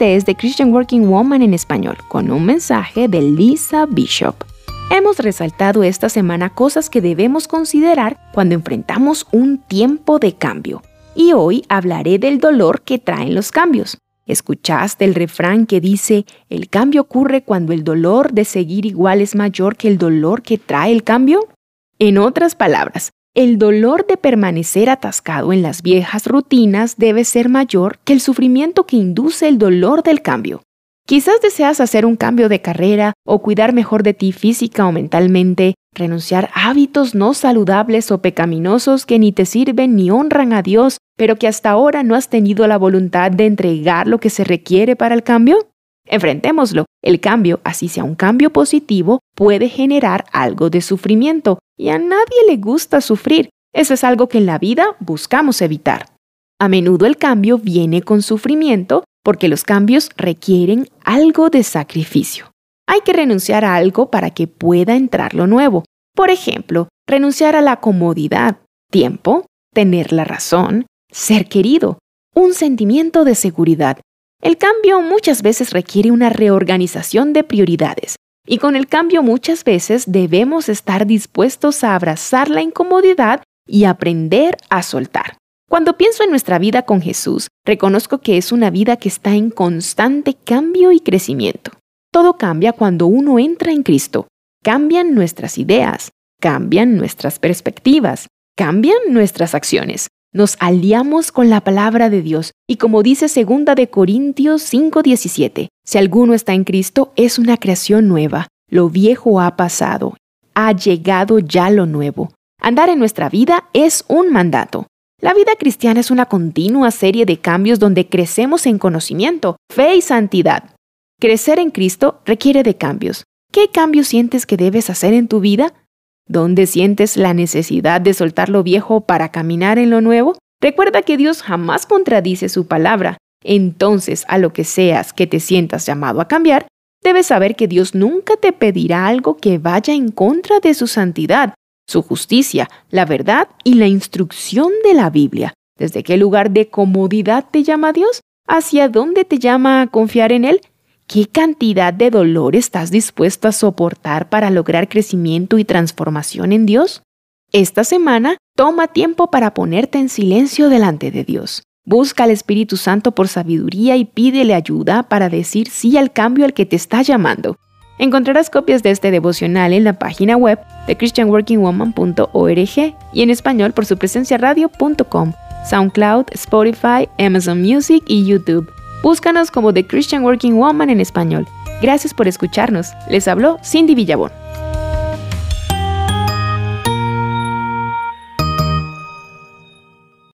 Este es The Christian Working Woman en español, con un mensaje de Lisa Bishop. Hemos resaltado esta semana cosas que debemos considerar cuando enfrentamos un tiempo de cambio. Y hoy hablaré del dolor que traen los cambios. ¿Escuchaste el refrán que dice, el cambio ocurre cuando el dolor de seguir igual es mayor que el dolor que trae el cambio? En otras palabras, el dolor de permanecer atascado en las viejas rutinas debe ser mayor que el sufrimiento que induce el dolor del cambio. Quizás deseas hacer un cambio de carrera o cuidar mejor de ti física o mentalmente, renunciar a hábitos no saludables o pecaminosos que ni te sirven ni honran a Dios, pero que hasta ahora no has tenido la voluntad de entregar lo que se requiere para el cambio. Enfrentémoslo. El cambio, así sea un cambio positivo, puede generar algo de sufrimiento y a nadie le gusta sufrir. Eso es algo que en la vida buscamos evitar. A menudo el cambio viene con sufrimiento porque los cambios requieren algo de sacrificio. Hay que renunciar a algo para que pueda entrar lo nuevo. Por ejemplo, renunciar a la comodidad, tiempo, tener la razón, ser querido, un sentimiento de seguridad el cambio muchas veces requiere una reorganización de prioridades y con el cambio muchas veces debemos estar dispuestos a abrazar la incomodidad y aprender a soltar. Cuando pienso en nuestra vida con Jesús, reconozco que es una vida que está en constante cambio y crecimiento. Todo cambia cuando uno entra en Cristo. Cambian nuestras ideas, cambian nuestras perspectivas, cambian nuestras acciones nos aliamos con la palabra de Dios y como dice 2 de Corintios 5:17, si alguno está en Cristo es una creación nueva, lo viejo ha pasado, ha llegado ya lo nuevo. Andar en nuestra vida es un mandato. La vida cristiana es una continua serie de cambios donde crecemos en conocimiento, fe y santidad. Crecer en Cristo requiere de cambios. ¿Qué cambios sientes que debes hacer en tu vida? ¿Dónde sientes la necesidad de soltar lo viejo para caminar en lo nuevo? Recuerda que Dios jamás contradice su palabra. Entonces, a lo que seas que te sientas llamado a cambiar, debes saber que Dios nunca te pedirá algo que vaya en contra de su santidad, su justicia, la verdad y la instrucción de la Biblia. ¿Desde qué lugar de comodidad te llama Dios? ¿Hacia dónde te llama a confiar en Él? ¿Qué cantidad de dolor estás dispuesto a soportar para lograr crecimiento y transformación en Dios? Esta semana, toma tiempo para ponerte en silencio delante de Dios. Busca al Espíritu Santo por sabiduría y pídele ayuda para decir sí al cambio al que te está llamando. Encontrarás copias de este devocional en la página web de christianworkingwoman.org y en español por su presencia radio.com, SoundCloud, Spotify, Amazon Music y YouTube. Búscanos como The Christian Working Woman en español. Gracias por escucharnos. Les habló Cindy Villabón.